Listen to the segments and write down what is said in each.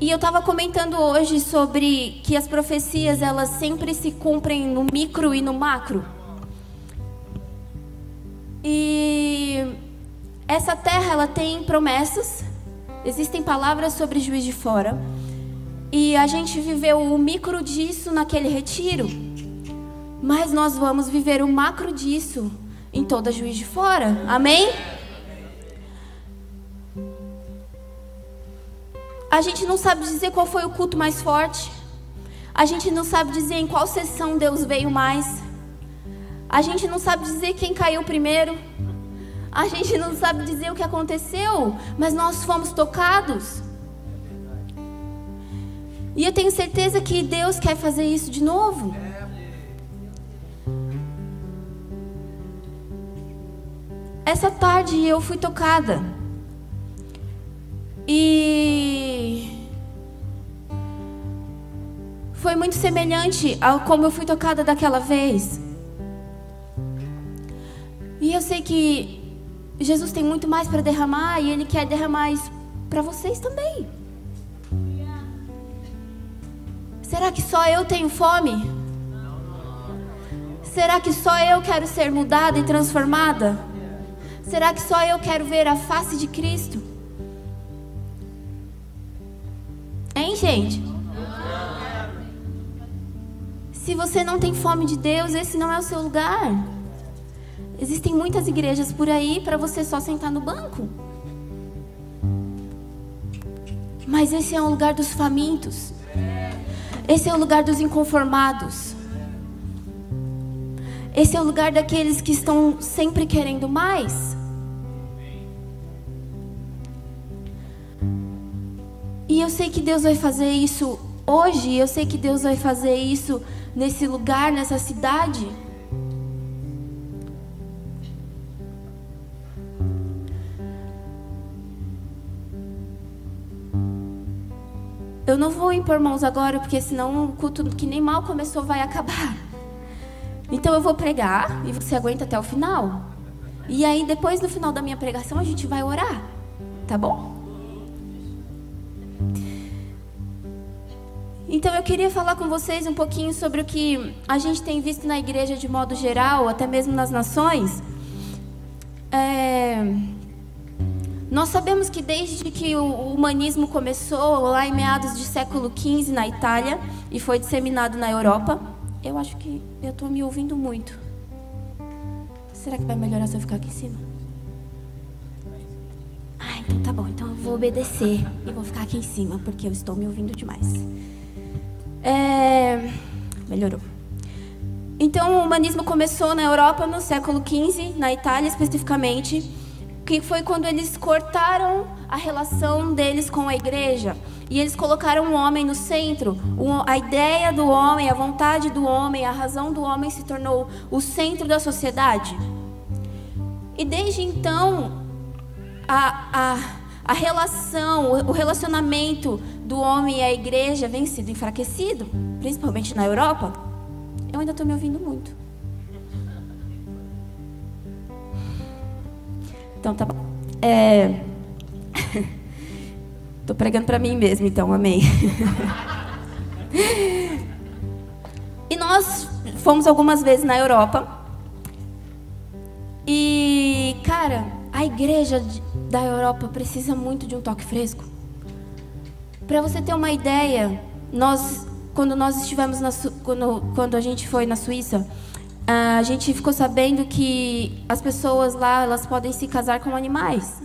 E eu estava comentando hoje sobre que as profecias elas sempre se cumprem no micro e no macro. E essa terra ela tem promessas, existem palavras sobre juiz de fora. E a gente viveu o micro disso naquele retiro. Mas nós vamos viver o macro disso em toda juiz de fora. Amém? A gente não sabe dizer qual foi o culto mais forte. A gente não sabe dizer em qual sessão Deus veio mais. A gente não sabe dizer quem caiu primeiro. A gente não sabe dizer o que aconteceu, mas nós fomos tocados. E eu tenho certeza que Deus quer fazer isso de novo. Essa tarde eu fui tocada. E foi muito semelhante ao como eu fui tocada daquela vez. E eu sei que Jesus tem muito mais para derramar e Ele quer derramar isso para vocês também. Será que só eu tenho fome? Será que só eu quero ser mudada e transformada? Será que só eu quero ver a face de Cristo? Hein, gente? Se você não tem fome de Deus, esse não é o seu lugar. Existem muitas igrejas por aí para você só sentar no banco. Mas esse é o lugar dos famintos. Esse é o lugar dos inconformados. Esse é o lugar daqueles que estão sempre querendo mais. Eu sei que Deus vai fazer isso hoje, eu sei que Deus vai fazer isso nesse lugar, nessa cidade. Eu não vou impor mãos agora, porque senão o culto que nem mal começou vai acabar. Então eu vou pregar e você aguenta até o final. E aí depois no final da minha pregação a gente vai orar. Tá bom? Então eu queria falar com vocês um pouquinho sobre o que a gente tem visto na igreja de modo geral, até mesmo nas nações. É... Nós sabemos que desde que o humanismo começou, lá em meados do século XV na Itália, e foi disseminado na Europa, eu acho que eu estou me ouvindo muito. Será que vai melhorar se eu ficar aqui em cima? Ah, então tá bom. Então eu vou obedecer e vou ficar aqui em cima, porque eu estou me ouvindo demais. É... Melhorou. Então o humanismo começou na Europa no século XV, na Itália especificamente que foi quando eles cortaram a relação deles com a igreja e eles colocaram o homem no centro. A ideia do homem, a vontade do homem, a razão do homem se tornou o centro da sociedade. E desde então, a, a, a relação, o relacionamento do homem e a igreja vem sendo enfraquecido, principalmente na Europa. Eu ainda estou me ouvindo muito. Então tá bom. É... Tô pregando para mim mesmo, então, amém. e nós fomos algumas vezes na Europa. E, cara, a igreja da Europa precisa muito de um toque fresco. Para você ter uma ideia, nós, quando nós estivemos na, quando, quando a gente foi na Suíça, a gente ficou sabendo que as pessoas lá elas podem se casar com animais.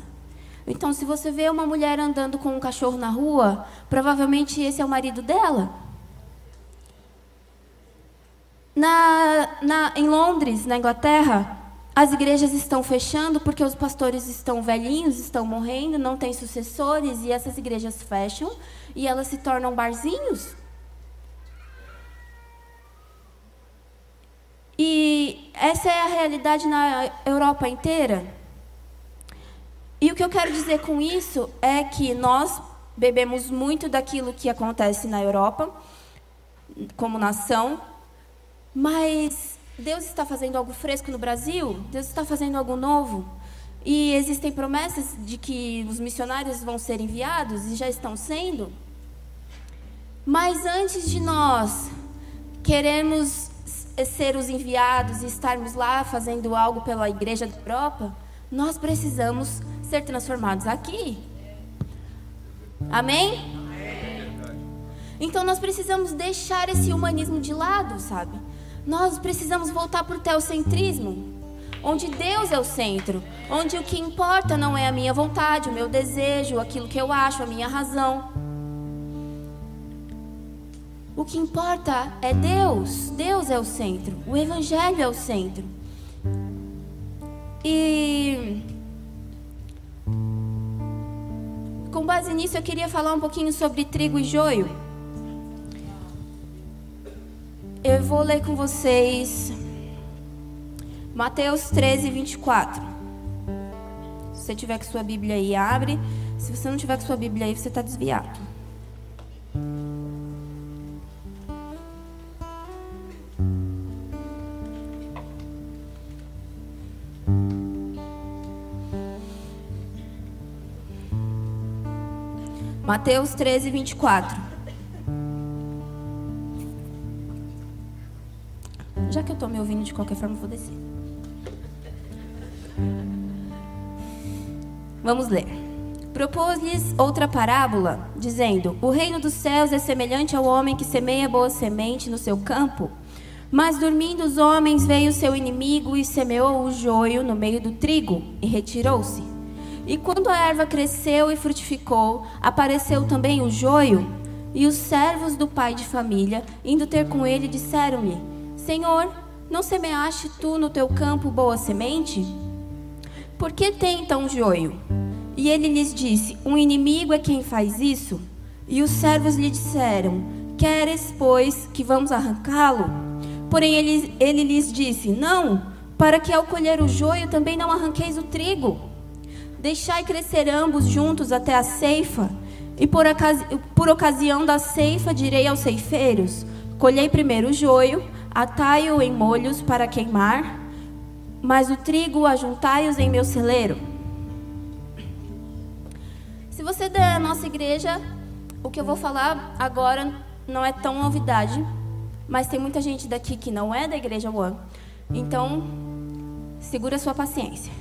Então, se você vê uma mulher andando com um cachorro na rua, provavelmente esse é o marido dela. Na, na, em Londres, na Inglaterra, as igrejas estão fechando porque os pastores estão velhinhos, estão morrendo, não têm sucessores e essas igrejas fecham e elas se tornam barzinhos. E essa é a realidade na Europa inteira. E o que eu quero dizer com isso é que nós bebemos muito daquilo que acontece na Europa, como nação, mas Deus está fazendo algo fresco no Brasil? Deus está fazendo algo novo? E existem promessas de que os missionários vão ser enviados e já estão sendo? Mas antes de nós queremos ser os enviados e estarmos lá fazendo algo pela igreja da Europa, nós precisamos ser transformados aqui. Amém? Então nós precisamos deixar esse humanismo de lado, sabe? Nós precisamos voltar para o teocentrismo, onde Deus é o centro, onde o que importa não é a minha vontade, o meu desejo, aquilo que eu acho, a minha razão. O que importa é Deus. Deus é o centro. O Evangelho é o centro. E. Com base nisso, eu queria falar um pouquinho sobre trigo e joio. Eu vou ler com vocês Mateus 13, 24. Se você tiver com sua Bíblia aí, abre. Se você não tiver com sua Bíblia aí, você está desviado. Mateus 13, 24. Já que eu estou me ouvindo de qualquer forma, vou descer. Vamos ler. Propôs-lhes outra parábola, dizendo: O reino dos céus é semelhante ao homem que semeia boa semente no seu campo. Mas dormindo os homens, veio seu inimigo e semeou o joio no meio do trigo e retirou-se. E quando a erva cresceu e frutificou, apareceu também o joio. E os servos do pai de família, indo ter com ele, disseram-lhe: Senhor, não semeaste tu no teu campo boa semente? Por que tem então joio? E ele lhes disse: Um inimigo é quem faz isso? E os servos lhe disseram: Queres, pois, que vamos arrancá-lo? Porém ele, ele lhes disse: Não, para que ao colher o joio também não arranqueis o trigo. Deixai crescer ambos juntos até a ceifa, e por, ocasi por ocasião da ceifa direi aos ceifeiros: Colhei primeiro o joio, atai-o em molhos para queimar, mas o trigo ajuntai-os em meu celeiro. Se você der a nossa igreja, o que eu vou falar agora não é tão novidade, mas tem muita gente daqui que não é da igreja One. Então, segura sua paciência.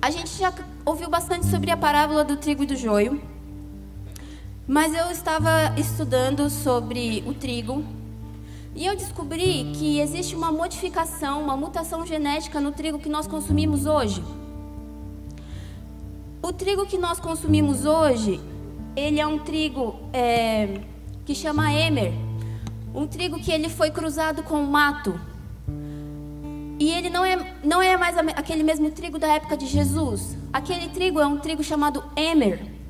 A gente já ouviu bastante sobre a parábola do trigo e do joio, mas eu estava estudando sobre o trigo e eu descobri que existe uma modificação, uma mutação genética no trigo que nós consumimos hoje. O trigo que nós consumimos hoje, ele é um trigo é, que chama Emer, um trigo que ele foi cruzado com o mato. E ele não é, não é mais aquele mesmo trigo da época de Jesus. Aquele trigo é um trigo chamado Emer.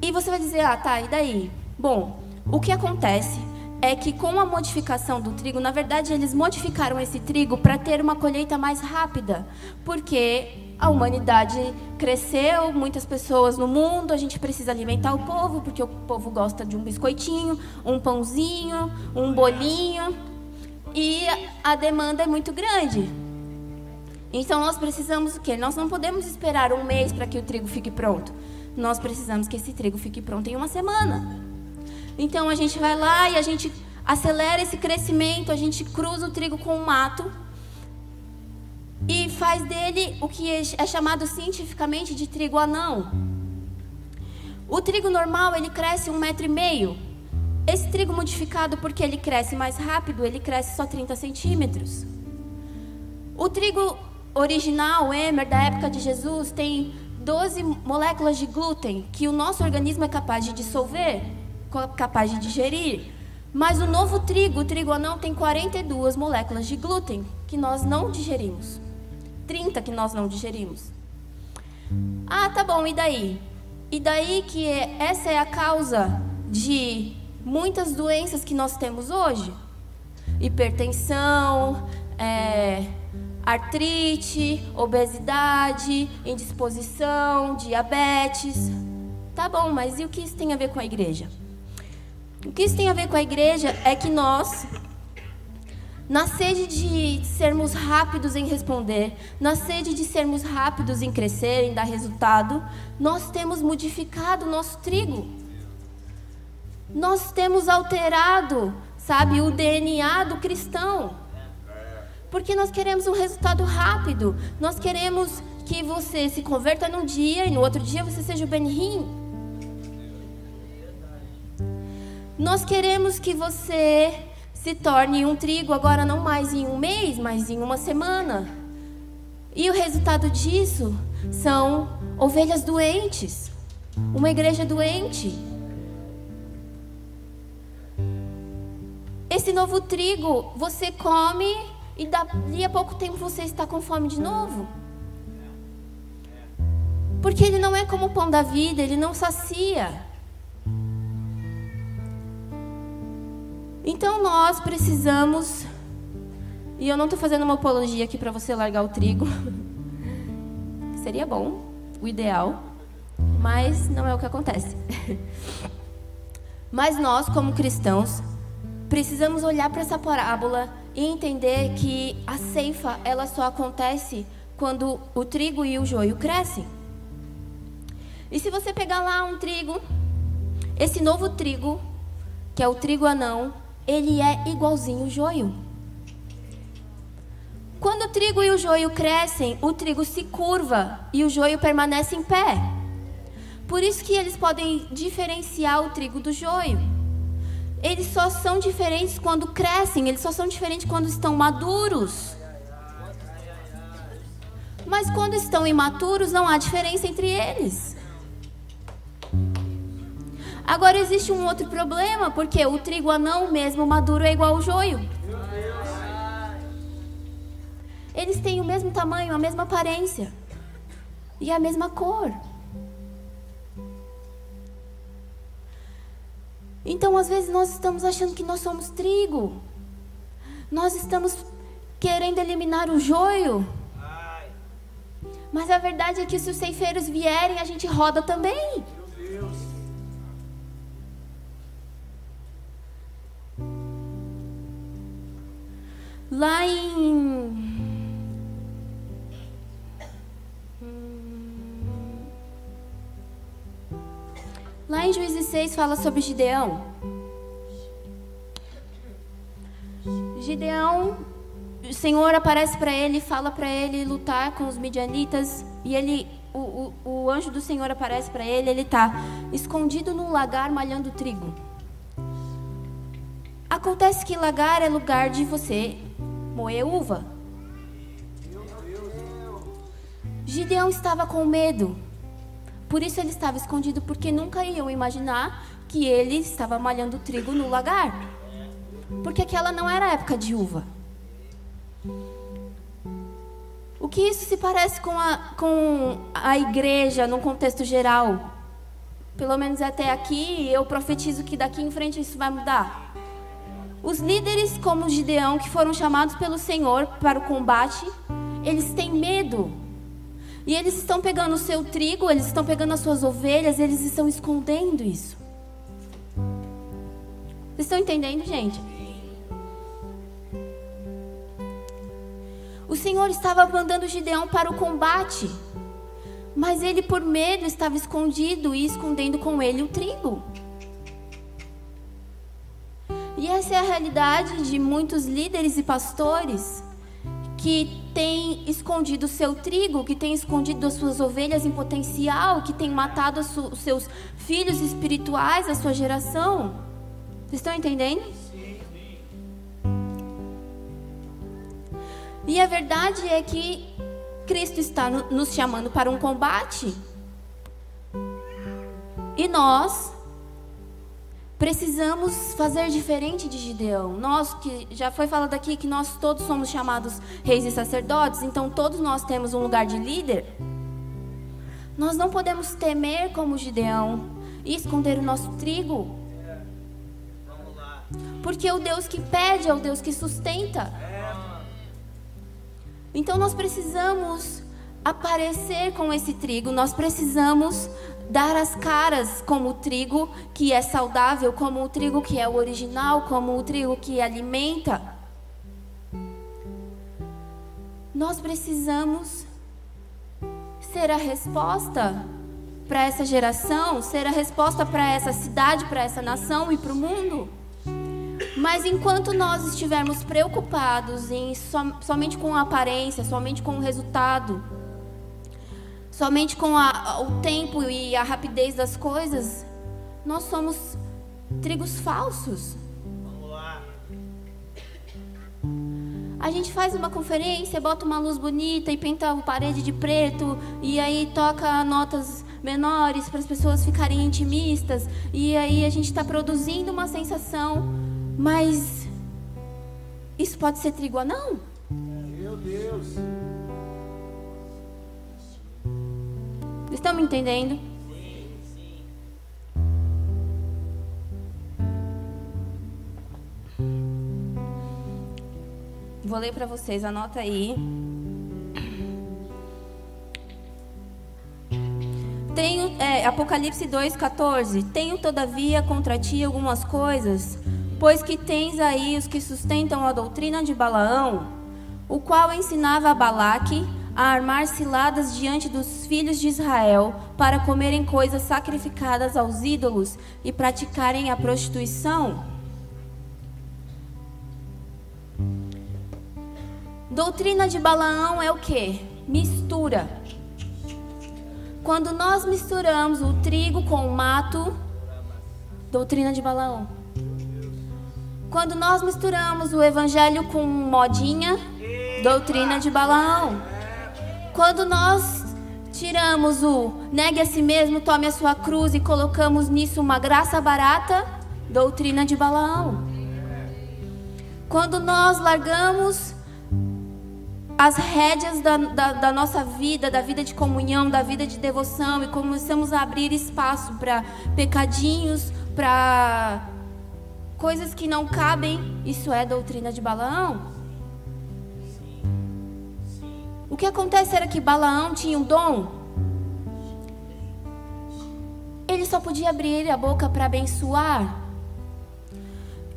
E você vai dizer, ah, tá, e daí? Bom, o que acontece é que com a modificação do trigo, na verdade eles modificaram esse trigo para ter uma colheita mais rápida, porque a humanidade cresceu, muitas pessoas no mundo, a gente precisa alimentar o povo, porque o povo gosta de um biscoitinho, um pãozinho, um bolinho e a demanda é muito grande. Então nós precisamos o quê? Nós não podemos esperar um mês para que o trigo fique pronto. Nós precisamos que esse trigo fique pronto em uma semana. Então a gente vai lá e a gente acelera esse crescimento, a gente cruza o trigo com o mato e faz dele o que é chamado cientificamente de trigo anão. O trigo normal ele cresce um metro e meio. Esse trigo modificado, porque ele cresce mais rápido, ele cresce só 30 centímetros. O trigo original, Emer, da época de Jesus, tem 12 moléculas de glúten que o nosso organismo é capaz de dissolver, capaz de digerir. Mas o novo trigo, o trigo anão, tem 42 moléculas de glúten que nós não digerimos. 30 que nós não digerimos. Ah, tá bom, e daí? E daí que essa é a causa de muitas doenças que nós temos hoje: hipertensão, é, artrite, obesidade, indisposição, diabetes. Tá bom, mas e o que isso tem a ver com a igreja? O que isso tem a ver com a igreja é que nós na sede de sermos rápidos em responder, na sede de sermos rápidos em crescer, em dar resultado, nós temos modificado o nosso trigo. Nós temos alterado, sabe, o DNA do cristão. Porque nós queremos um resultado rápido. Nós queremos que você se converta num dia e no outro dia você seja o Benihim. Nós queremos que você se torne um trigo agora não mais em um mês, mas em uma semana. E o resultado disso são ovelhas doentes, uma igreja doente. Esse novo trigo você come e dali a pouco tempo você está com fome de novo. Porque ele não é como o pão da vida, ele não sacia. Então nós precisamos, e eu não estou fazendo uma apologia aqui para você largar o trigo, seria bom, o ideal, mas não é o que acontece. Mas nós, como cristãos, precisamos olhar para essa parábola e entender que a ceifa ela só acontece quando o trigo e o joio crescem. E se você pegar lá um trigo, esse novo trigo, que é o trigo anão, ele é igualzinho o joio. Quando o trigo e o joio crescem, o trigo se curva e o joio permanece em pé. Por isso que eles podem diferenciar o trigo do joio. Eles só são diferentes quando crescem, eles só são diferentes quando estão maduros. Mas quando estão imaturos, não há diferença entre eles. Agora existe um outro problema, porque o trigo anão mesmo maduro é igual ao joio. Eles têm o mesmo tamanho, a mesma aparência e a mesma cor. Então, às vezes, nós estamos achando que nós somos trigo. Nós estamos querendo eliminar o joio. Mas a verdade é que se os ceifeiros vierem, a gente roda também. Lá em. Lá em Juízes 6 fala sobre Gideão. Gideão, o Senhor aparece para ele, fala para ele lutar com os midianitas e ele, o, o, o anjo do Senhor aparece para ele, ele está escondido num lagar malhando trigo. Acontece que lagar é lugar de você moer uva. Gideão estava com medo. Por isso ele estava escondido, porque nunca iam imaginar que ele estava malhando trigo no lagar. Porque aquela não era época de uva. O que isso se parece com a, com a igreja no contexto geral? Pelo menos até aqui, eu profetizo que daqui em frente isso vai mudar. Os líderes, como Gideão, que foram chamados pelo Senhor para o combate, eles têm medo. E eles estão pegando o seu trigo, eles estão pegando as suas ovelhas, eles estão escondendo isso. Vocês estão entendendo, gente? O Senhor estava mandando Gideão para o combate, mas ele, por medo, estava escondido e escondendo com ele o trigo. E essa é a realidade de muitos líderes e pastores que têm escondido seu trigo, que têm escondido as suas ovelhas em potencial, que têm matado os seus filhos espirituais, a sua geração. Vocês estão entendendo? E a verdade é que Cristo está nos chamando para um combate. E nós Precisamos fazer diferente de Gideão. Nós que já foi falado aqui que nós todos somos chamados reis e sacerdotes, então todos nós temos um lugar de líder. Nós não podemos temer como Gideão e esconder o nosso trigo. Porque o Deus que pede é o Deus que sustenta. Então nós precisamos aparecer com esse trigo, nós precisamos dar as caras como o trigo que é saudável, como o trigo que é o original, como o trigo que alimenta. nós precisamos ser a resposta para essa geração, ser a resposta para essa cidade, para essa nação e para o mundo. Mas enquanto nós estivermos preocupados em som, somente com a aparência, somente com o resultado, somente com a, o tempo e a rapidez das coisas, nós somos trigos falsos. Vamos lá. A gente faz uma conferência, bota uma luz bonita e pinta a parede de preto e aí toca notas menores para as pessoas ficarem intimistas e aí a gente está produzindo uma sensação, mas isso pode ser trigo não? Meu Deus. Estão me entendendo? Vou ler para vocês, anota aí. Tenho, é, Apocalipse 2,14. Tenho, todavia, contra ti algumas coisas, pois que tens aí os que sustentam a doutrina de Balaão, o qual ensinava a Balaque a armar ciladas diante dos filhos de Israel para comerem coisas sacrificadas aos ídolos e praticarem a prostituição. Doutrina de Balaão é o que? Mistura. Quando nós misturamos o trigo com o mato, doutrina de Balaão. Quando nós misturamos o evangelho com modinha, doutrina de Balaão. Quando nós tiramos o negue a si mesmo, tome a sua cruz e colocamos nisso uma graça barata, doutrina de Balaão. Quando nós largamos as rédeas da, da, da, nossa vida, da vida de comunhão, da vida de devoção, e começamos a abrir espaço para pecadinhos, para coisas que não cabem, isso é doutrina de Balaão? Que acontece era que Balaão tinha um dom. Ele só podia abrir a boca para abençoar.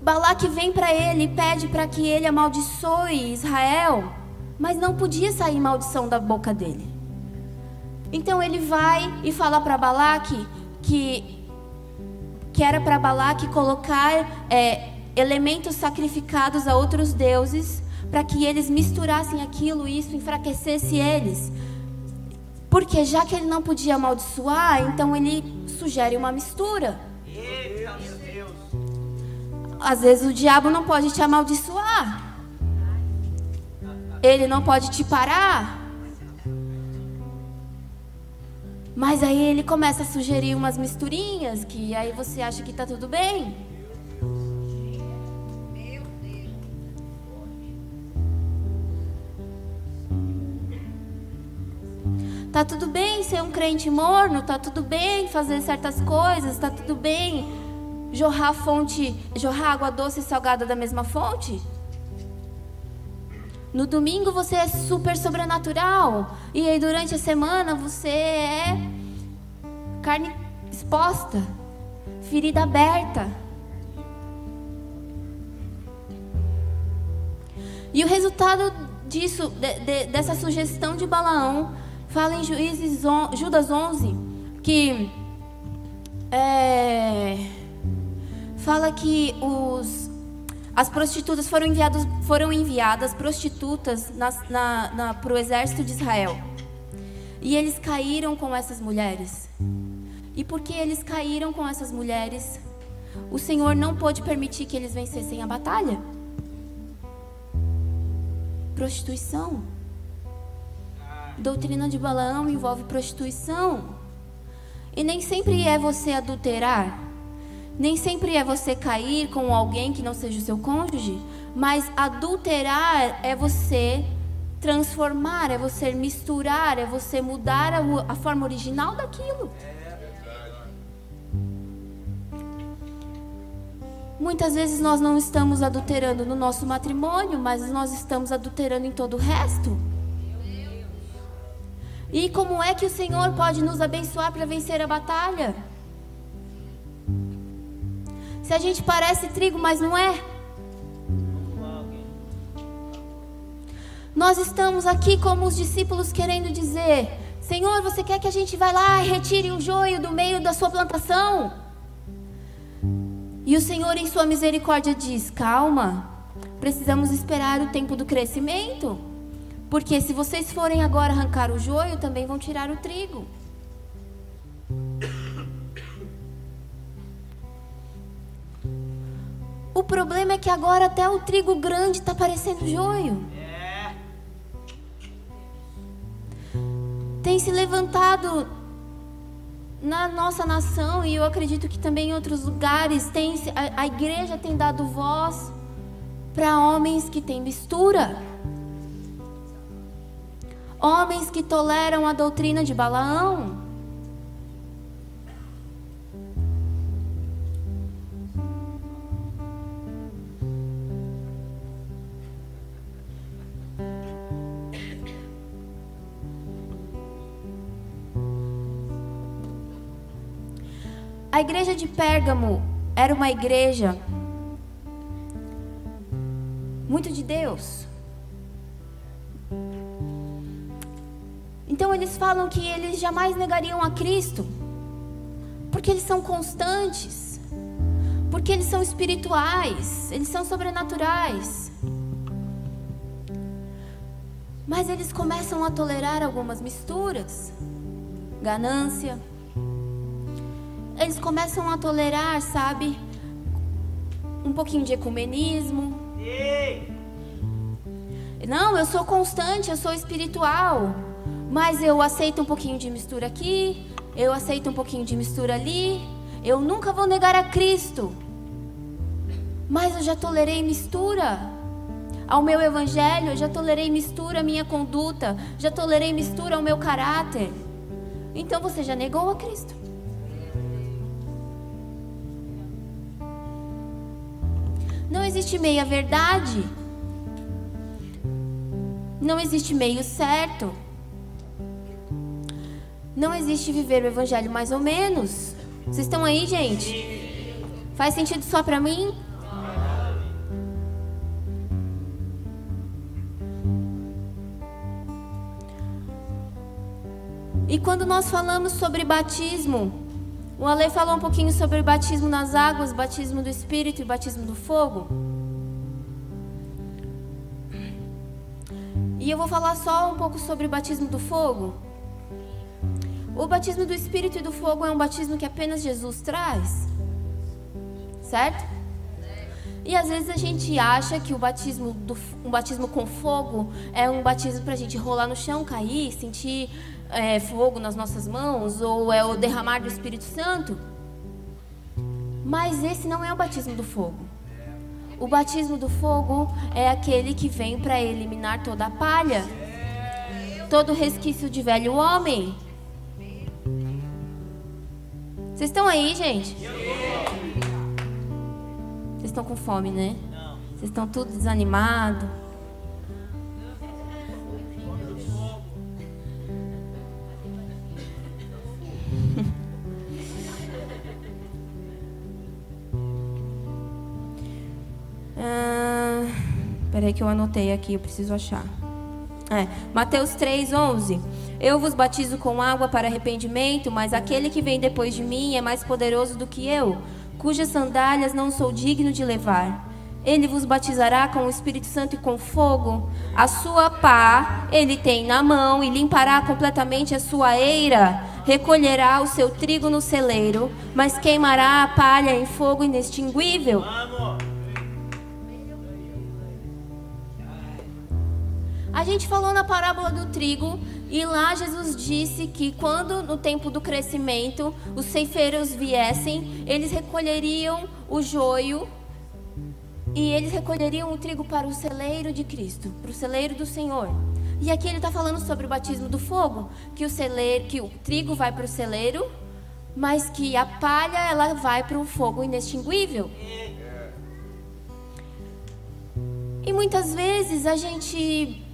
Balaque vem para ele e pede para que ele amaldiçoe Israel mas não podia sair maldição da boca dele. Então ele vai e fala para Balaque que, que era para Balaque colocar é, elementos sacrificados a outros deuses para que eles misturassem aquilo e isso enfraquecesse eles. Porque já que ele não podia amaldiçoar, então ele sugere uma mistura. Às vezes o diabo não pode te amaldiçoar. Ele não pode te parar. Mas aí ele começa a sugerir umas misturinhas que aí você acha que tá tudo bem. Tá tudo bem ser um crente morno, tá tudo bem fazer certas coisas, tá tudo bem jorrar fonte, jorrar água doce e salgada da mesma fonte? No domingo você é super sobrenatural. E aí durante a semana você é carne exposta, ferida aberta. E o resultado disso, de, de, dessa sugestão de Balaão, fala em Juízes on, Judas 11, que é, fala que os as prostitutas foram enviadas, foram enviadas prostitutas para o exército de Israel. E eles caíram com essas mulheres. E porque eles caíram com essas mulheres, o Senhor não pôde permitir que eles vencessem a batalha. Prostituição. Doutrina de Balaão envolve prostituição. E nem sempre é você adulterar. Nem sempre é você cair com alguém que não seja o seu cônjuge, mas adulterar é você transformar, é você misturar, é você mudar a, a forma original daquilo. Muitas vezes nós não estamos adulterando no nosso matrimônio, mas nós estamos adulterando em todo o resto. E como é que o Senhor pode nos abençoar para vencer a batalha? Se a gente parece trigo, mas não é. Nós estamos aqui como os discípulos querendo dizer: Senhor, você quer que a gente vá lá e retire o joio do meio da sua plantação? E o Senhor, em sua misericórdia, diz: Calma, precisamos esperar o tempo do crescimento. Porque se vocês forem agora arrancar o joio, também vão tirar o trigo. O problema é que agora até o trigo grande está parecendo joio. Tem se levantado na nossa nação e eu acredito que também em outros lugares tem a, a igreja tem dado voz para homens que têm mistura. Homens que toleram a doutrina de Balaão. A igreja de Pérgamo era uma igreja muito de Deus. Então eles falam que eles jamais negariam a Cristo, porque eles são constantes, porque eles são espirituais, eles são sobrenaturais. Mas eles começam a tolerar algumas misturas, ganância, eles começam a tolerar, sabe, um pouquinho de ecumenismo. Não, eu sou constante, eu sou espiritual, mas eu aceito um pouquinho de mistura aqui, eu aceito um pouquinho de mistura ali. Eu nunca vou negar a Cristo, mas eu já tolerei mistura ao meu evangelho, eu já tolerei mistura à minha conduta, já tolerei mistura ao meu caráter. Então você já negou a Cristo. Não existe meia verdade. Não existe meio certo. Não existe viver o evangelho mais ou menos. Vocês estão aí, gente? Faz sentido só para mim? E quando nós falamos sobre batismo, o Ale falou um pouquinho sobre batismo nas águas, batismo do Espírito e batismo do fogo. E eu vou falar só um pouco sobre batismo do fogo. O batismo do Espírito e do fogo é um batismo que apenas Jesus traz. Certo? E às vezes a gente acha que o batismo, do, um batismo com fogo é um batismo para a gente rolar no chão, cair, sentir é, fogo nas nossas mãos, ou é o derramar do Espírito Santo. Mas esse não é o batismo do fogo. O batismo do fogo é aquele que vem para eliminar toda a palha, todo resquício de velho homem. Vocês estão aí, gente? Vocês estão com fome, né? Vocês estão tudo desanimado. Peraí que eu anotei aqui, eu preciso achar. É, Mateus 3, 11. Eu vos batizo com água para arrependimento, mas aquele que vem depois de mim é mais poderoso do que eu, cujas sandálias não sou digno de levar. Ele vos batizará com o Espírito Santo e com fogo. A sua pá ele tem na mão e limpará completamente a sua eira. Recolherá o seu trigo no celeiro, mas queimará a palha em fogo inextinguível. A gente falou na parábola do trigo e lá Jesus disse que quando no tempo do crescimento os ceifeiros viessem, eles recolheriam o joio e eles recolheriam o trigo para o celeiro de Cristo, para o celeiro do Senhor. E aqui ele está falando sobre o batismo do fogo, que o celeiro, que o trigo vai para o celeiro, mas que a palha ela vai para o fogo inextinguível. E muitas vezes a gente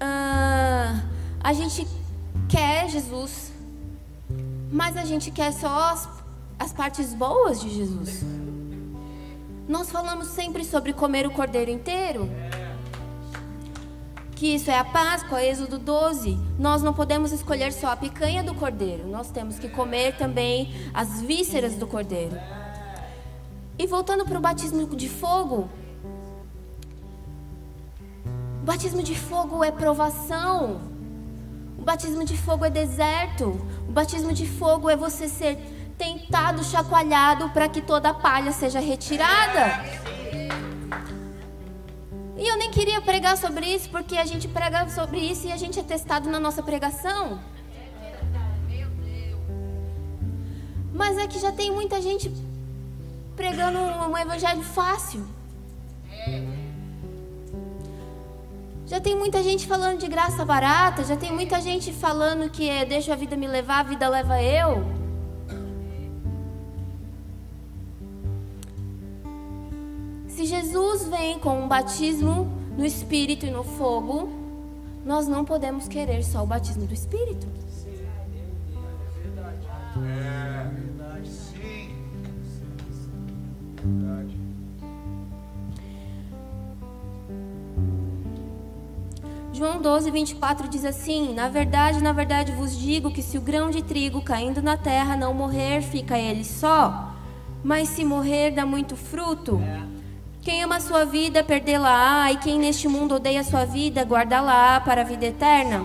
uh, a gente quer Jesus, mas a gente quer só as, as partes boas de Jesus. Nós falamos sempre sobre comer o cordeiro inteiro. que isso é a Páscoa, Êxodo 12. Nós não podemos escolher só a picanha do cordeiro, nós temos que comer também as vísceras do cordeiro. E voltando para o batismo de fogo, o batismo de fogo é provação. O batismo de fogo é deserto. O batismo de fogo é você ser tentado, chacoalhado para que toda a palha seja retirada. E eu nem queria pregar sobre isso, porque a gente prega sobre isso e a gente é testado na nossa pregação. Mas é que já tem muita gente pregando um evangelho fácil. Já tem muita gente falando de graça barata, já tem muita gente falando que é deixa a vida me levar, a vida leva eu. Se Jesus vem com um batismo no Espírito e no fogo, nós não podemos querer só o batismo do Espírito. João 12, 24 diz assim: Na verdade, na verdade vos digo que se o grão de trigo caindo na terra não morrer, fica ele só, mas se morrer, dá muito fruto. É. Quem ama a sua vida, perdê-la-á, e quem neste mundo odeia a sua vida, guardá-la para a vida eterna.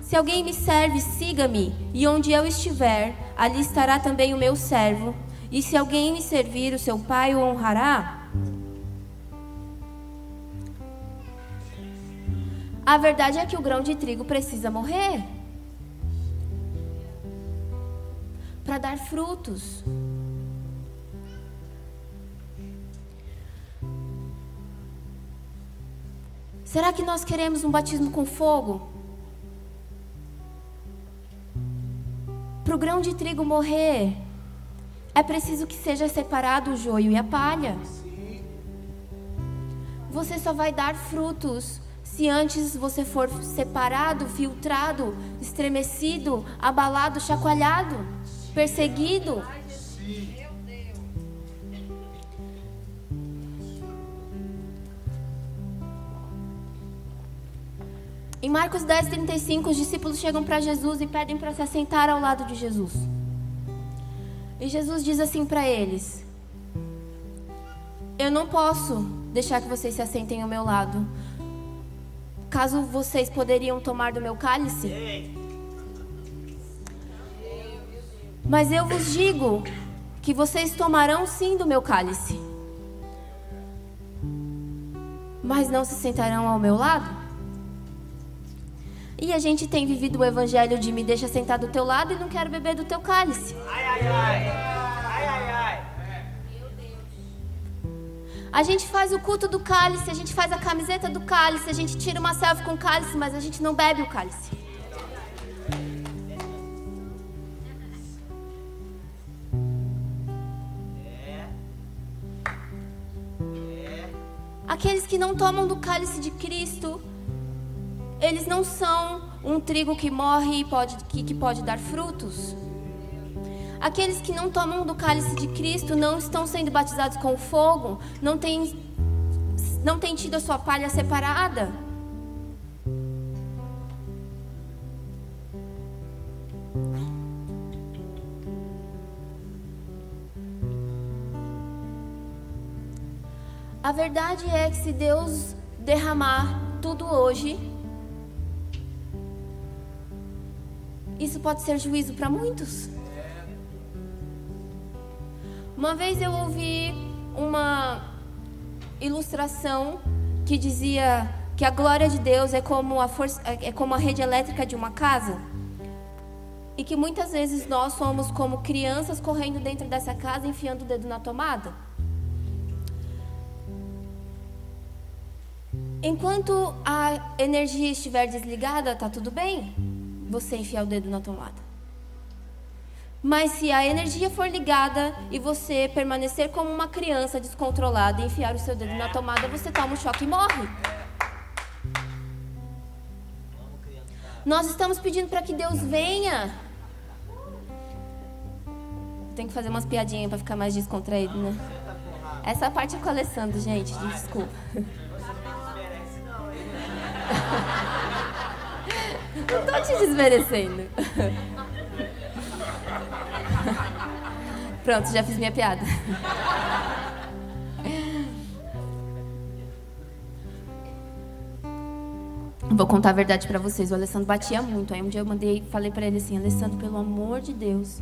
Se alguém me serve, siga-me, e onde eu estiver, ali estará também o meu servo. E se alguém me servir, o seu pai o honrará. A verdade é que o grão de trigo precisa morrer para dar frutos. Será que nós queremos um batismo com fogo? Para o grão de trigo morrer, é preciso que seja separado o joio e a palha. Você só vai dar frutos se antes você for separado, filtrado, estremecido, abalado, chacoalhado, perseguido. Em Marcos 10, 35, os discípulos chegam para Jesus e pedem para se assentar ao lado de Jesus. E Jesus diz assim para eles: Eu não posso deixar que vocês se assentem ao meu lado. Caso vocês poderiam tomar do meu cálice. Mas eu vos digo que vocês tomarão sim do meu cálice. Mas não se sentarão ao meu lado? E a gente tem vivido o evangelho de me deixa sentar do teu lado e não quero beber do teu cálice. Ai, ai, ai. A gente faz o culto do cálice, a gente faz a camiseta do cálice, a gente tira uma selfie com o cálice, mas a gente não bebe o cálice. Aqueles que não tomam do cálice de Cristo eles não são um trigo que morre e pode, que, que pode dar frutos. Aqueles que não tomam do cálice de Cristo não estão sendo batizados com fogo, não têm, não têm tido a sua palha separada. A verdade é que se Deus derramar tudo hoje, isso pode ser juízo para muitos. Uma vez eu ouvi uma ilustração que dizia que a glória de Deus é como a força, é como a rede elétrica de uma casa. E que muitas vezes nós somos como crianças correndo dentro dessa casa, enfiando o dedo na tomada. Enquanto a energia estiver desligada, tá tudo bem você enfiar o dedo na tomada. Mas se a energia for ligada e você permanecer como uma criança descontrolada e enfiar o seu dedo na tomada, você toma um choque e morre. Nós estamos pedindo para que Deus venha. Tem que fazer umas piadinhas para ficar mais descontraído, né? Essa parte é com o Alessandro, gente. Desculpa. Não tô te desmerecendo. Pronto, já fiz minha piada. Vou contar a verdade para vocês. O Alessandro batia muito. Aí um dia eu mandei, falei para ele assim: Alessandro, pelo amor de Deus,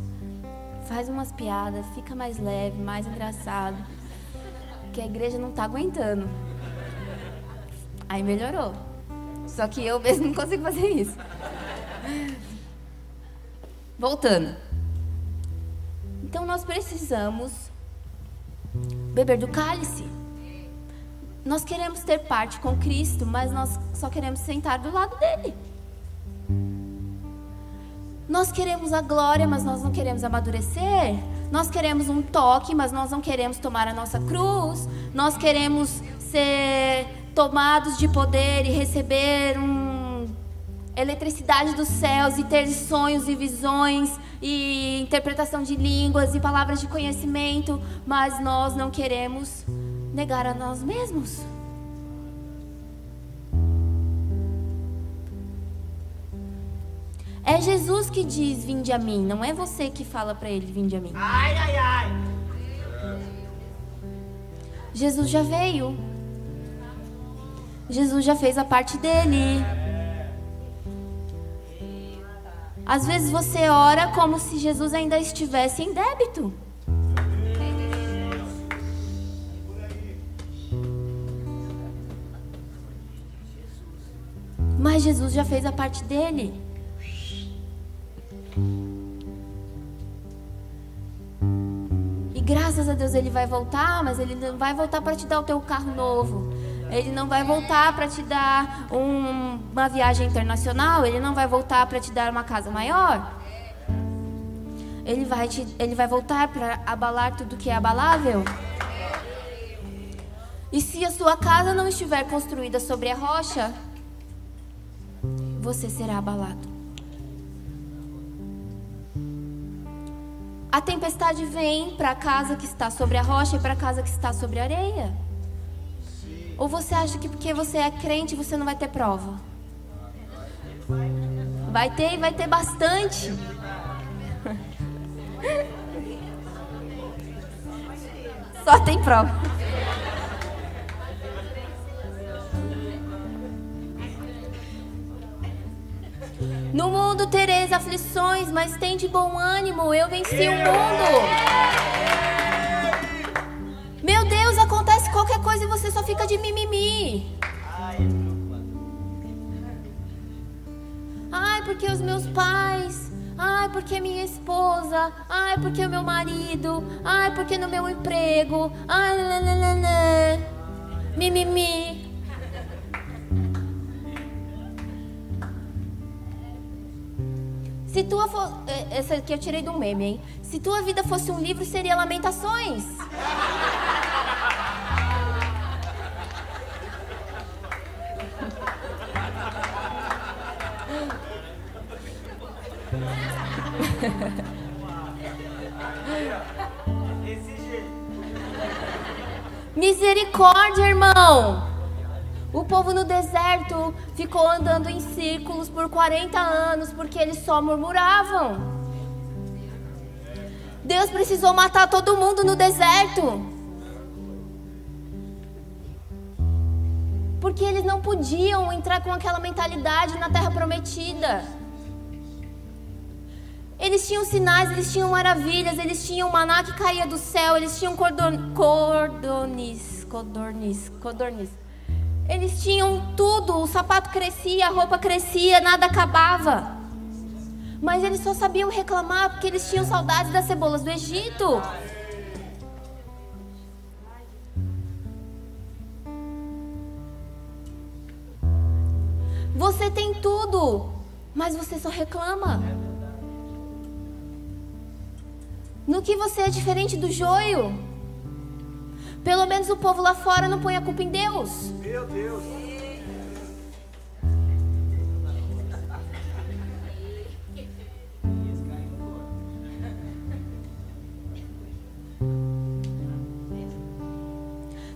faz umas piadas, fica mais leve, mais engraçado, que a igreja não tá aguentando. Aí melhorou. Só que eu mesmo não consigo fazer isso. Voltando. Então nós precisamos beber do cálice. Nós queremos ter parte com Cristo, mas nós só queremos sentar do lado dele. Nós queremos a glória, mas nós não queremos amadurecer. Nós queremos um toque, mas nós não queremos tomar a nossa cruz. Nós queremos ser tomados de poder e receber um eletricidade dos céus e ter sonhos e visões e interpretação de línguas e palavras de conhecimento, mas nós não queremos negar a nós mesmos. É Jesus que diz: Vinde a mim, não é você que fala para ele: Vinde a mim. Ai, ai, ai. Jesus já veio. Jesus já fez a parte dele. Às vezes você ora como se Jesus ainda estivesse em débito. Mas Jesus já fez a parte dele. E graças a Deus ele vai voltar, mas ele não vai voltar para te dar o teu carro novo. Ele não vai voltar para te dar um, uma viagem internacional. Ele não vai voltar para te dar uma casa maior. Ele vai, te, ele vai voltar para abalar tudo que é abalável. E se a sua casa não estiver construída sobre a rocha, você será abalado. A tempestade vem para a casa que está sobre a rocha e para a casa que está sobre a areia. Ou você acha que porque você é crente você não vai ter prova? Vai ter e vai ter bastante. Só tem prova. No mundo tereis aflições, mas tem de bom ânimo, eu venci o mundo. Meu Deus, acontece qualquer coisa e você só fica de mimimi. Ai, porque os meus pais. Ai, porque minha esposa. Ai, porque o meu marido. Ai, porque no meu emprego. Ai, nananana. Mimimi. Se tua for... É, essa aqui eu tirei do meme, hein? Se tua vida fosse um livro, seria Lamentações. Misericórdia, irmão. O povo no deserto ficou andando em círculos por 40 anos porque eles só murmuravam. Deus precisou matar todo mundo no deserto. Porque eles não podiam entrar com aquela mentalidade na terra prometida. Eles tinham sinais, eles tinham maravilhas, eles tinham maná que caía do céu, eles tinham cordon, cordones, codornis, codornis. Eles tinham tudo, o sapato crescia, a roupa crescia, nada acabava. Mas eles só sabiam reclamar porque eles tinham saudades das cebolas do Egito. Você tem tudo, mas você só reclama. No que você é diferente do joio? Pelo menos o povo lá fora não põe a culpa em Deus. Meu Deus.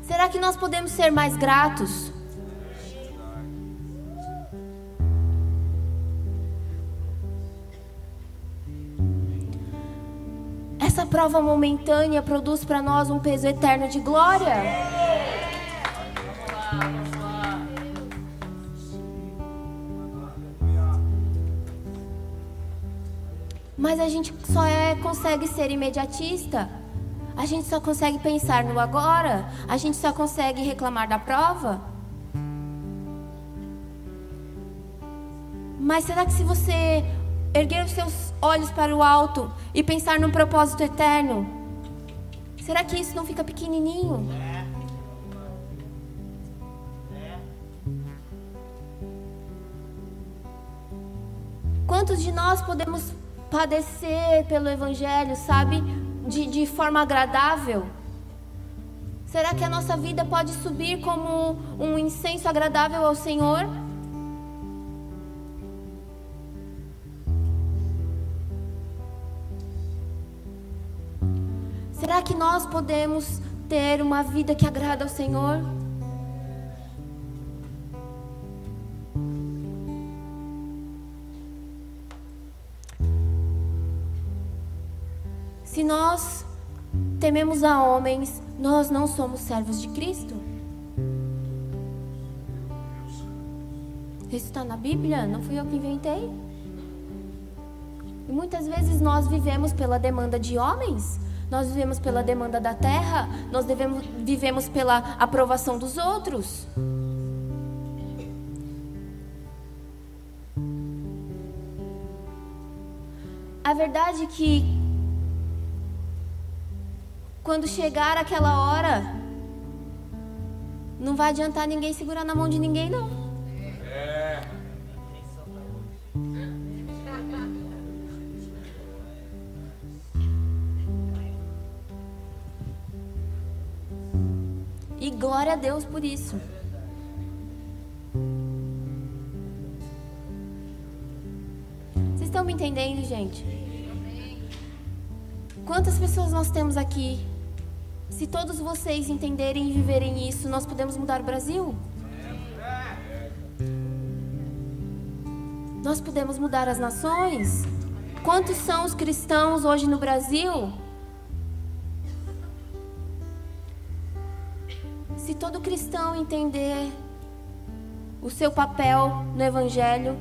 Será que nós podemos ser mais gratos? Prova momentânea produz para nós um peso eterno de glória? Mas a gente só é, consegue ser imediatista. A gente só consegue pensar no agora. A gente só consegue reclamar da prova. Mas será que se você erguer os seus olhos para o alto e pensar num propósito eterno, será que isso não fica pequenininho? Quantos de nós podemos padecer pelo Evangelho, sabe? De, de forma agradável? Será que a nossa vida pode subir como um incenso agradável ao Senhor? Que nós podemos ter uma vida que agrada ao Senhor? Se nós tememos a homens, nós não somos servos de Cristo? Isso está na Bíblia, não fui eu que inventei. E muitas vezes nós vivemos pela demanda de homens, nós vivemos pela demanda da terra, nós devemos, vivemos pela aprovação dos outros. A verdade é que quando chegar aquela hora, não vai adiantar ninguém segurar na mão de ninguém, não. Glória a Deus por isso. Vocês estão me entendendo, gente? Quantas pessoas nós temos aqui se todos vocês entenderem e viverem isso, nós podemos mudar o Brasil? Nós podemos mudar as nações? Quantos são os cristãos hoje no Brasil? Entender o seu papel no Evangelho,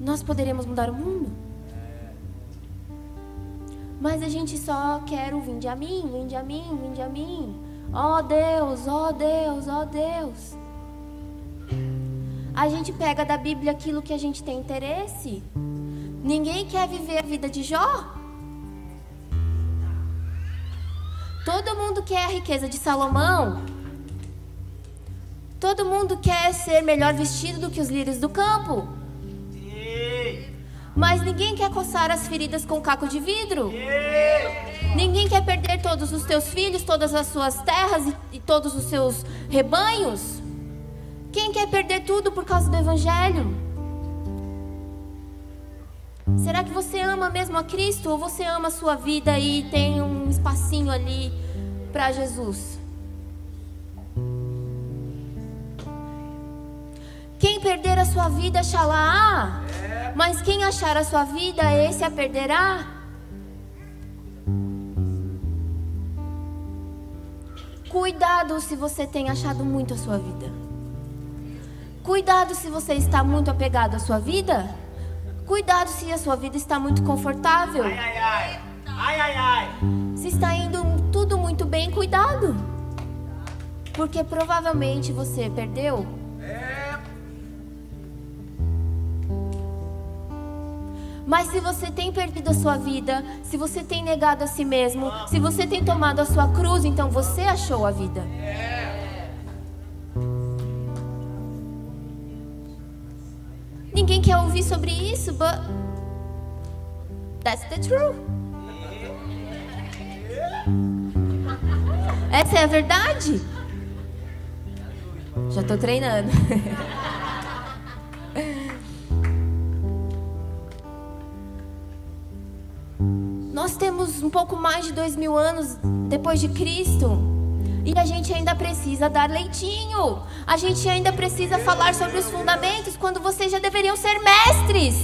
nós poderemos mudar o mundo? Mas a gente só quer o vinde a mim, vinde a mim, vinde a mim. Ó oh Deus, ó oh Deus, ó oh Deus. A gente pega da Bíblia aquilo que a gente tem interesse. Ninguém quer viver a vida de Jó. Todo mundo quer a riqueza de Salomão. Todo mundo quer ser melhor vestido do que os lírios do campo. Mas ninguém quer coçar as feridas com caco de vidro. Ninguém quer perder todos os teus filhos, todas as suas terras e todos os seus rebanhos. Quem quer perder tudo por causa do Evangelho? Será que você ama mesmo a Cristo ou você ama a sua vida e tem um espacinho ali para Jesus? Quem perder a sua vida, xalá, mas quem achar a sua vida, esse a perderá. Cuidado se você tem achado muito a sua vida. Cuidado se você está muito apegado à sua vida. Cuidado se a sua vida está muito confortável. Ai, ai, ai. Ai, ai, ai. Se está indo tudo muito bem, cuidado. Porque provavelmente você perdeu Mas se você tem perdido a sua vida, se você tem negado a si mesmo, se você tem tomado a sua cruz, então você achou a vida. Ninguém quer ouvir sobre isso, but that's the truth. Essa é a verdade. Já estou treinando. um pouco mais de dois mil anos depois de Cristo. E a gente ainda precisa dar leitinho. A gente ainda precisa falar sobre os fundamentos quando vocês já deveriam ser mestres.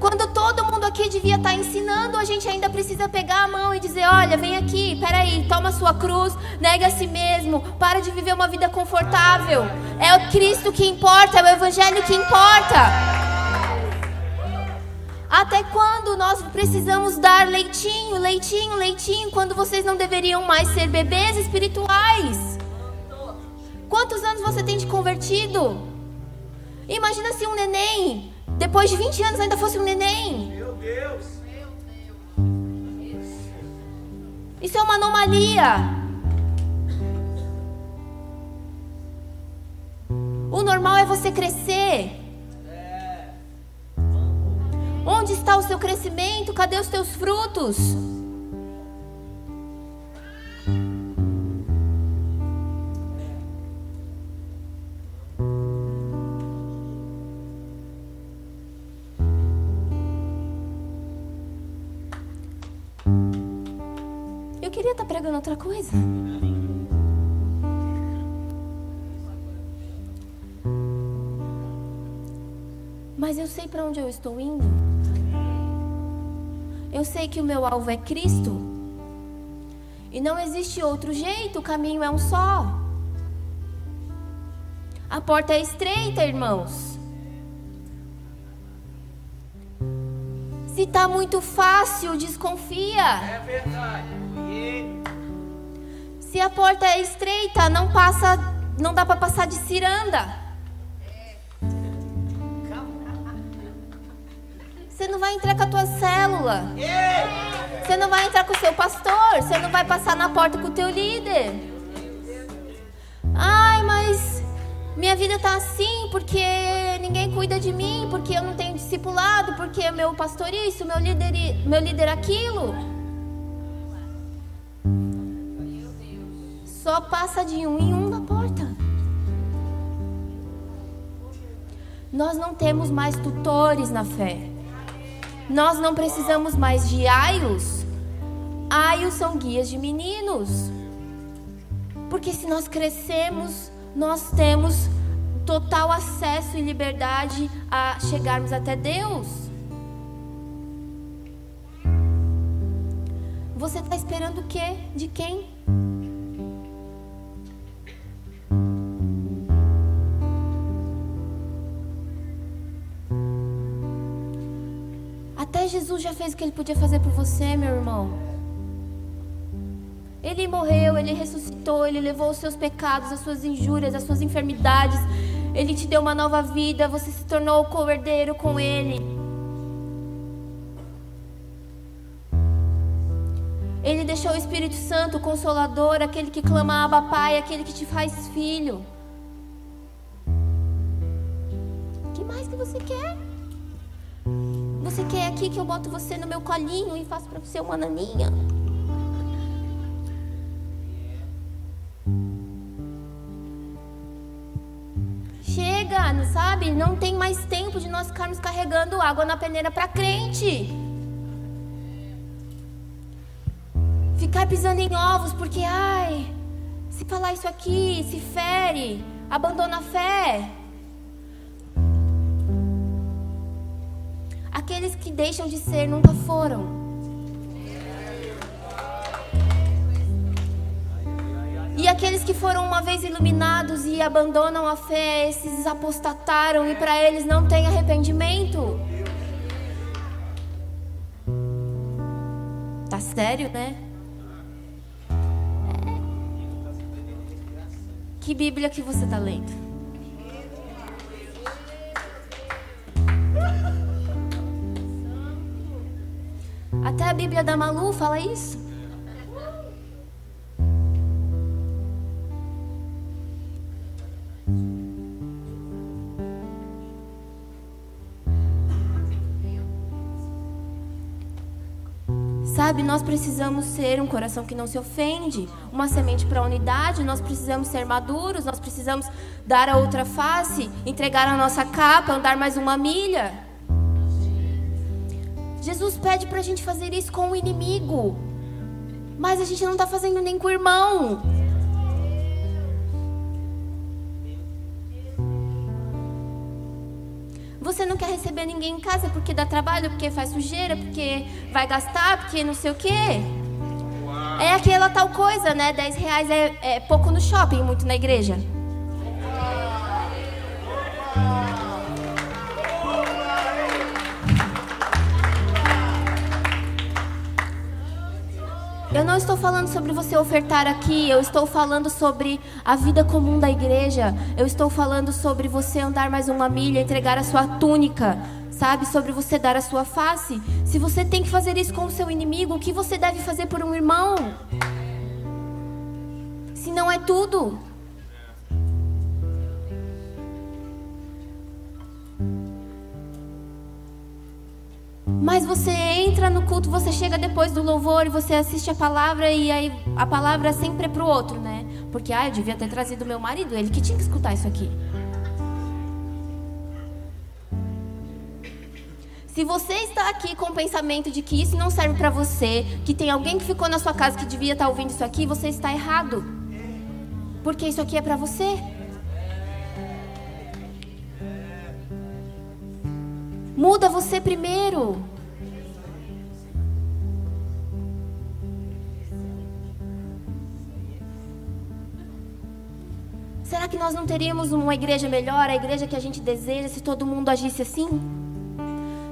Quando todo mundo aqui devia estar ensinando, a gente ainda precisa pegar a mão e dizer: olha, vem aqui, peraí, toma sua cruz, nega a si mesmo, para de viver uma vida confortável. É o Cristo que importa, é o Evangelho que importa. Até quando nós precisamos dar leitinho, leitinho, leitinho, quando vocês não deveriam mais ser bebês espirituais? Quantos anos você tem de convertido? Imagina se um neném, depois de 20 anos, ainda fosse um neném. Meu Deus! Isso é uma anomalia. O normal é você crescer. Onde está o seu crescimento? Cadê os teus frutos? Eu queria estar pregando outra coisa. Mas eu sei para onde eu estou indo. Eu sei que o meu alvo é Cristo. E não existe outro jeito, o caminho é um só. A porta é estreita, irmãos. Se está muito fácil, desconfia. É verdade. Se a porta é estreita, não passa, não dá para passar de ciranda. Com a tua célula. Você não vai entrar com o seu pastor. Você não vai passar na porta com o teu líder. Ai, mas minha vida tá assim porque ninguém cuida de mim, porque eu não tenho discipulado, porque meu pastor isso, meu líder, meu líder aquilo. Só passa de um em um na porta. Nós não temos mais tutores na fé. Nós não precisamos mais de aios. Aios são guias de meninos. Porque se nós crescemos, nós temos total acesso e liberdade a chegarmos até Deus. Você está esperando o quê? De quem? Jesus já fez o que ele podia fazer por você, meu irmão. Ele morreu, ele ressuscitou, ele levou os seus pecados, as suas injúrias, as suas enfermidades. Ele te deu uma nova vida, você se tornou co-herdeiro com ele. Ele deixou o Espírito Santo, o Consolador, aquele que clama Abba Pai, aquele que te faz filho. O que mais que você quer? Você quer aqui que eu boto você no meu colinho e faço para você uma naninha? Chega, não sabe? Não tem mais tempo de nós ficarmos carregando água na peneira para crente. Ficar pisando em ovos porque, ai, se falar isso aqui, se fere, abandona a fé. Aqueles que deixam de ser nunca foram. E aqueles que foram uma vez iluminados e abandonam a fé, esses apostataram e para eles não tem arrependimento. Tá sério, né? É. Que Bíblia que você está lendo? Até a Bíblia da Malu fala isso. Sabe, nós precisamos ser um coração que não se ofende, uma semente para a unidade, nós precisamos ser maduros, nós precisamos dar a outra face, entregar a nossa capa, andar mais uma milha. Jesus pede para a gente fazer isso com o inimigo, mas a gente não está fazendo nem com o irmão. Você não quer receber ninguém em casa porque dá trabalho, porque faz sujeira, porque vai gastar, porque não sei o quê. É aquela tal coisa, né? 10 reais é, é pouco no shopping, muito na igreja. Eu não estou falando sobre você ofertar aqui, eu estou falando sobre a vida comum da igreja. Eu estou falando sobre você andar mais uma milha, entregar a sua túnica, sabe? Sobre você dar a sua face. Se você tem que fazer isso com o seu inimigo, o que você deve fazer por um irmão? Se não é tudo. Mas você entra no culto, você chega depois do louvor e você assiste a palavra e aí a palavra sempre é pro outro, né? Porque ah, eu devia ter trazido meu marido, ele que tinha que escutar isso aqui. Se você está aqui com o pensamento de que isso não serve para você, que tem alguém que ficou na sua casa que devia estar ouvindo isso aqui, você está errado. Porque isso aqui é para você. Muda você primeiro. Que nós não teríamos uma igreja melhor, a igreja que a gente deseja, se todo mundo agisse assim?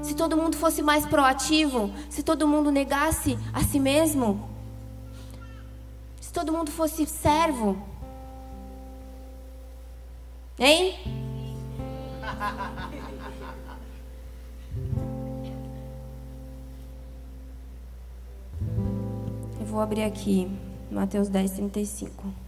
Se todo mundo fosse mais proativo, se todo mundo negasse a si mesmo, se todo mundo fosse servo, hein? Eu vou abrir aqui Mateus 10, 35.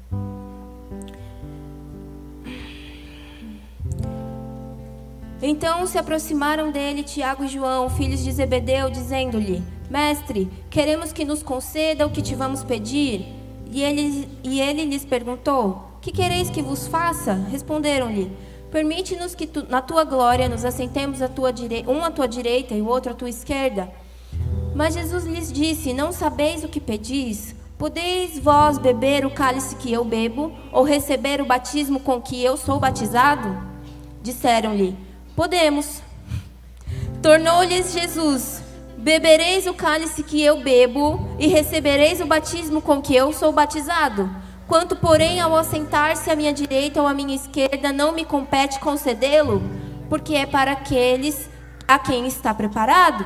Então se aproximaram dele Tiago e João, filhos de Zebedeu, dizendo-lhe: Mestre, queremos que nos conceda o que te vamos pedir. E ele, e ele lhes perguntou: Que quereis que vos faça? Responderam-lhe: Permite-nos que tu, na tua glória nos assentemos à tua um à tua direita e o outro à tua esquerda. Mas Jesus lhes disse: Não sabeis o que pedis? Podeis vós beber o cálice que eu bebo, ou receber o batismo com que eu sou batizado? Disseram-lhe: Podemos. Tornou-lhes Jesus: Bebereis o cálice que eu bebo, e recebereis o batismo com que eu sou batizado. Quanto, porém, ao assentar-se à minha direita ou à minha esquerda, não me compete concedê-lo, porque é para aqueles a quem está preparado.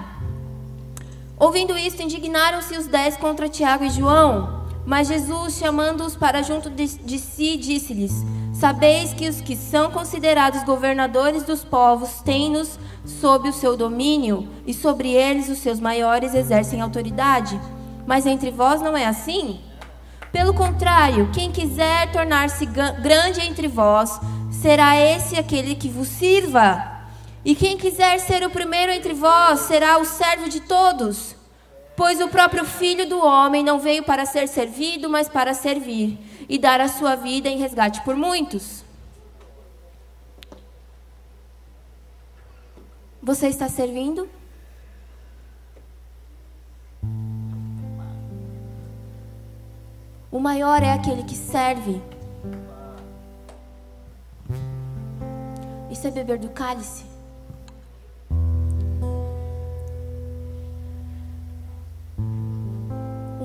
Ouvindo isto, indignaram-se os dez contra Tiago e João. Mas Jesus, chamando-os para junto de, de si, disse-lhes: Sabeis que os que são considerados governadores dos povos têm-nos sob o seu domínio, e sobre eles os seus maiores exercem autoridade. Mas entre vós não é assim? Pelo contrário, quem quiser tornar-se grande entre vós, será esse aquele que vos sirva. E quem quiser ser o primeiro entre vós será o servo de todos. Pois o próprio Filho do Homem não veio para ser servido, mas para servir e dar a sua vida em resgate por muitos. Você está servindo? O maior é aquele que serve. Isso é beber do cálice.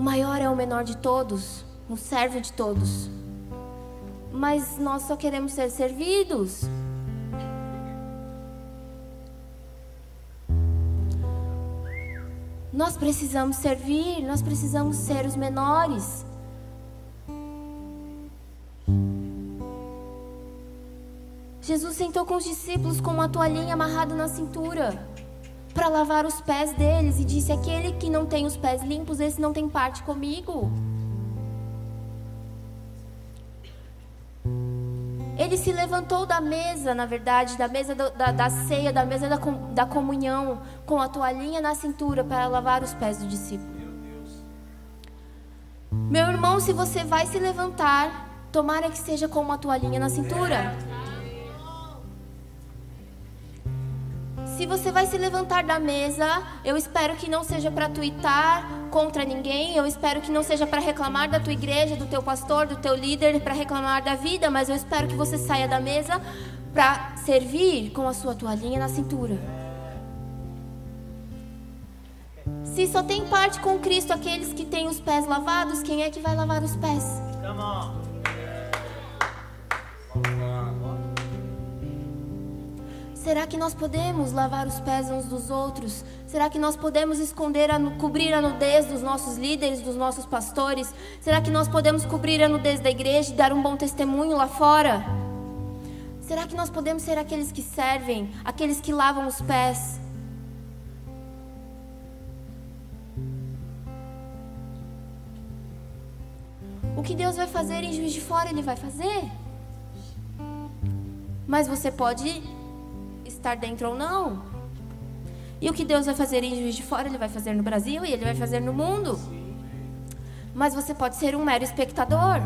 Maior é o menor de todos, o servo de todos. Mas nós só queremos ser servidos. Nós precisamos servir, nós precisamos ser os menores. Jesus sentou com os discípulos com uma toalhinha amarrada na cintura para lavar os pés deles e disse: Aquele que não tem os pés limpos, esse não tem parte comigo. Ele se levantou da mesa, na verdade, da mesa do, da, da, ceia, da mesa da, da comunhão, com a toalhinha na cintura para lavar os pés do discípulo. Meu irmão, se você vai se levantar, tomara que seja com uma toalhinha na cintura. Se você vai se levantar da mesa, eu espero que não seja para tuitar contra ninguém, eu espero que não seja para reclamar da tua igreja, do teu pastor, do teu líder, para reclamar da vida, mas eu espero que você saia da mesa para servir com a sua toalhinha na cintura. Se só tem parte com Cristo aqueles que têm os pés lavados, quem é que vai lavar os pés? Come on. Será que nós podemos lavar os pés uns dos outros? Será que nós podemos esconder, a, cobrir a nudez dos nossos líderes, dos nossos pastores? Será que nós podemos cobrir a nudez da igreja e dar um bom testemunho lá fora? Será que nós podemos ser aqueles que servem, aqueles que lavam os pés? O que Deus vai fazer em Juiz de Fora, Ele vai fazer. Mas você pode estar dentro ou não. E o que Deus vai fazer em Juiz de Fora, Ele vai fazer no Brasil e Ele vai fazer no mundo. Mas você pode ser um mero espectador.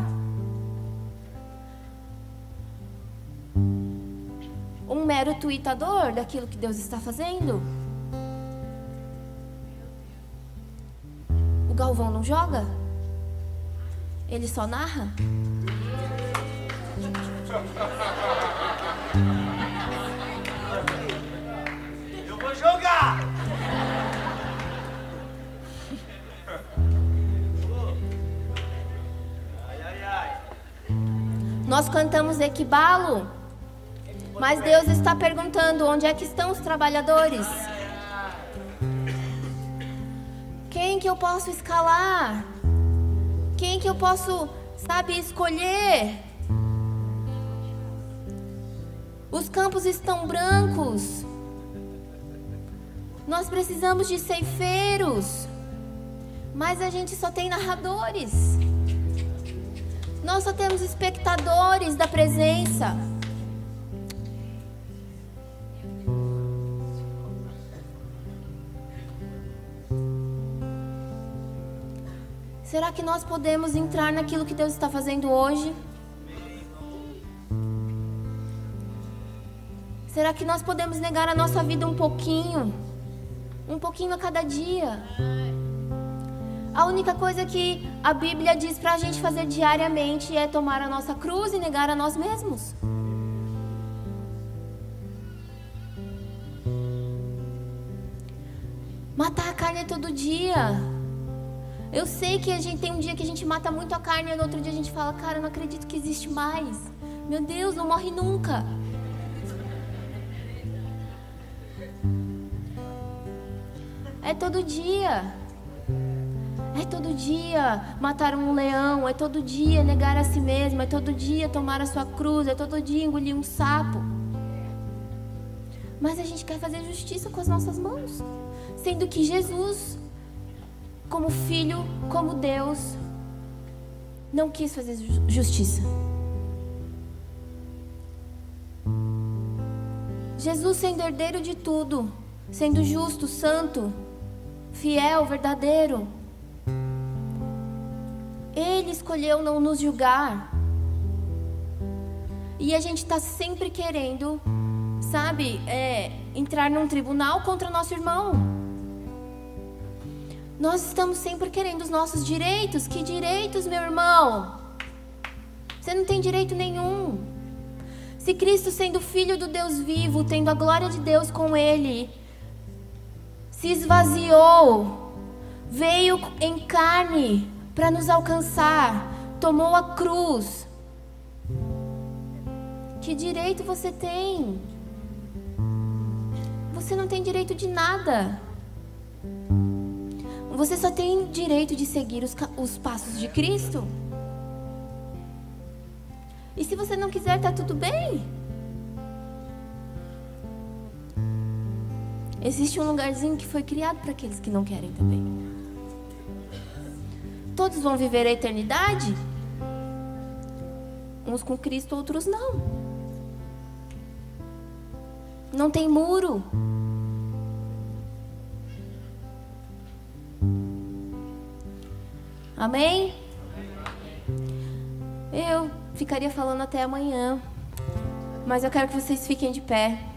Um mero tweetador daquilo que Deus está fazendo. O Galvão não joga? Ele só narra? jogar! Nós cantamos equibalo, mas Deus está perguntando onde é que estão os trabalhadores? Quem que eu posso escalar? Quem que eu posso, sabe, escolher? Os campos estão brancos. Nós precisamos de ceifeiros, mas a gente só tem narradores. Nós só temos espectadores da presença. Será que nós podemos entrar naquilo que Deus está fazendo hoje? Será que nós podemos negar a nossa vida um pouquinho? Um pouquinho a cada dia. A única coisa que a Bíblia diz para a gente fazer diariamente é tomar a nossa cruz e negar a nós mesmos. Matar a carne todo dia. Eu sei que a gente tem um dia que a gente mata muito a carne e no outro dia a gente fala, cara, eu não acredito que existe mais. Meu Deus, não morre nunca. É todo dia. É todo dia matar um leão, é todo dia negar a si mesmo, é todo dia tomar a sua cruz, é todo dia engolir um sapo. Mas a gente quer fazer justiça com as nossas mãos, sendo que Jesus, como filho, como Deus, não quis fazer justiça. Jesus sendo herdeiro de tudo, sendo justo, santo, fiel, verdadeiro. Ele escolheu não nos julgar. E a gente está sempre querendo, sabe, é, entrar num tribunal contra o nosso irmão. Nós estamos sempre querendo os nossos direitos. Que direitos, meu irmão? Você não tem direito nenhum. Se Cristo, sendo filho do Deus vivo, tendo a glória de Deus com Ele, se esvaziou, veio em carne para nos alcançar, tomou a cruz. Que direito você tem? Você não tem direito de nada. Você só tem direito de seguir os, os passos de Cristo. E se você não quiser, tá tudo bem. Existe um lugarzinho que foi criado para aqueles que não querem também. Todos vão viver a eternidade? Uns com Cristo, outros não. Não tem muro. Amém? Eu ficaria falando até amanhã. Mas eu quero que vocês fiquem de pé.